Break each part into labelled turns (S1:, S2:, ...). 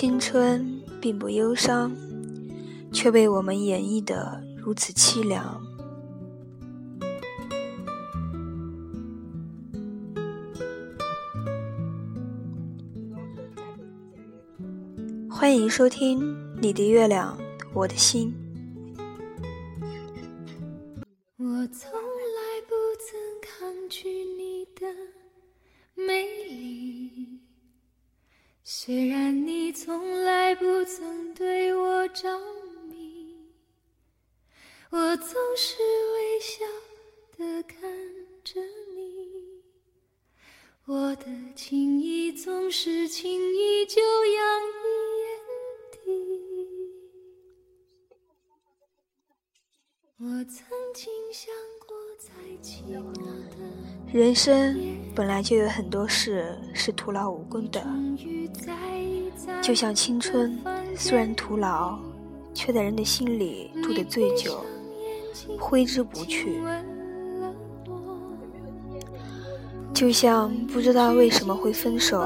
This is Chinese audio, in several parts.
S1: 青春并不忧伤，却被我们演绎的如此凄凉。欢迎收听《你的月亮，我的心》。
S2: 我从来不曾抗拒虽然你从来不曾对我着迷，我总是微笑的看着你，我的情意总是轻易就洋溢眼底。我曾经想过再寂寞的。
S1: 人生本来就有很多事是徒劳无功的，
S2: 就像青春，虽然
S1: 徒劳，却在人的心里住得最久，
S2: 挥之不去。就像不知道为什么会分手，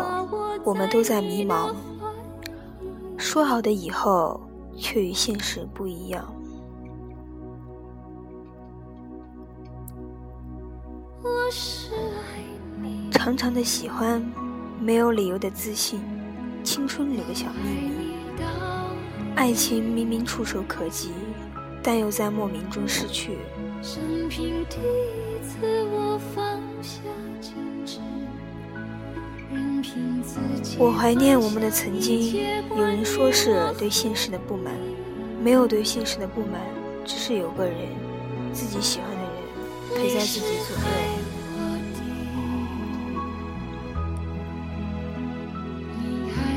S2: 我们都在迷茫。
S1: 说好的以后，却与现实不一样。长长的喜欢，没有理由的自信，青春里的小秘
S2: 密。
S1: 爱情明明触手可及，但又在莫名中失去。
S2: 我怀念我们的曾经。有人说是对现
S1: 实的不满，没有对现实的不满，只是有个人，自己喜欢的人，陪在自己左右。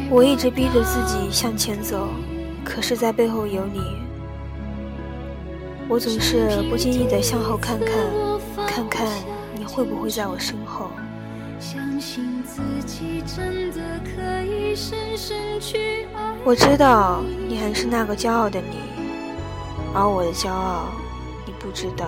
S2: 我一直逼着自己向
S1: 前走，可是，在背后有你。我总是不经意的向后看看，
S2: 看看你会不会在我身
S1: 后。
S2: 我知道你还
S1: 是那个骄傲的你，而我的骄傲，你不知道。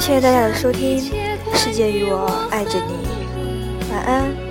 S2: 谢谢大家的收听，世界与我爱着你，
S1: 晚安。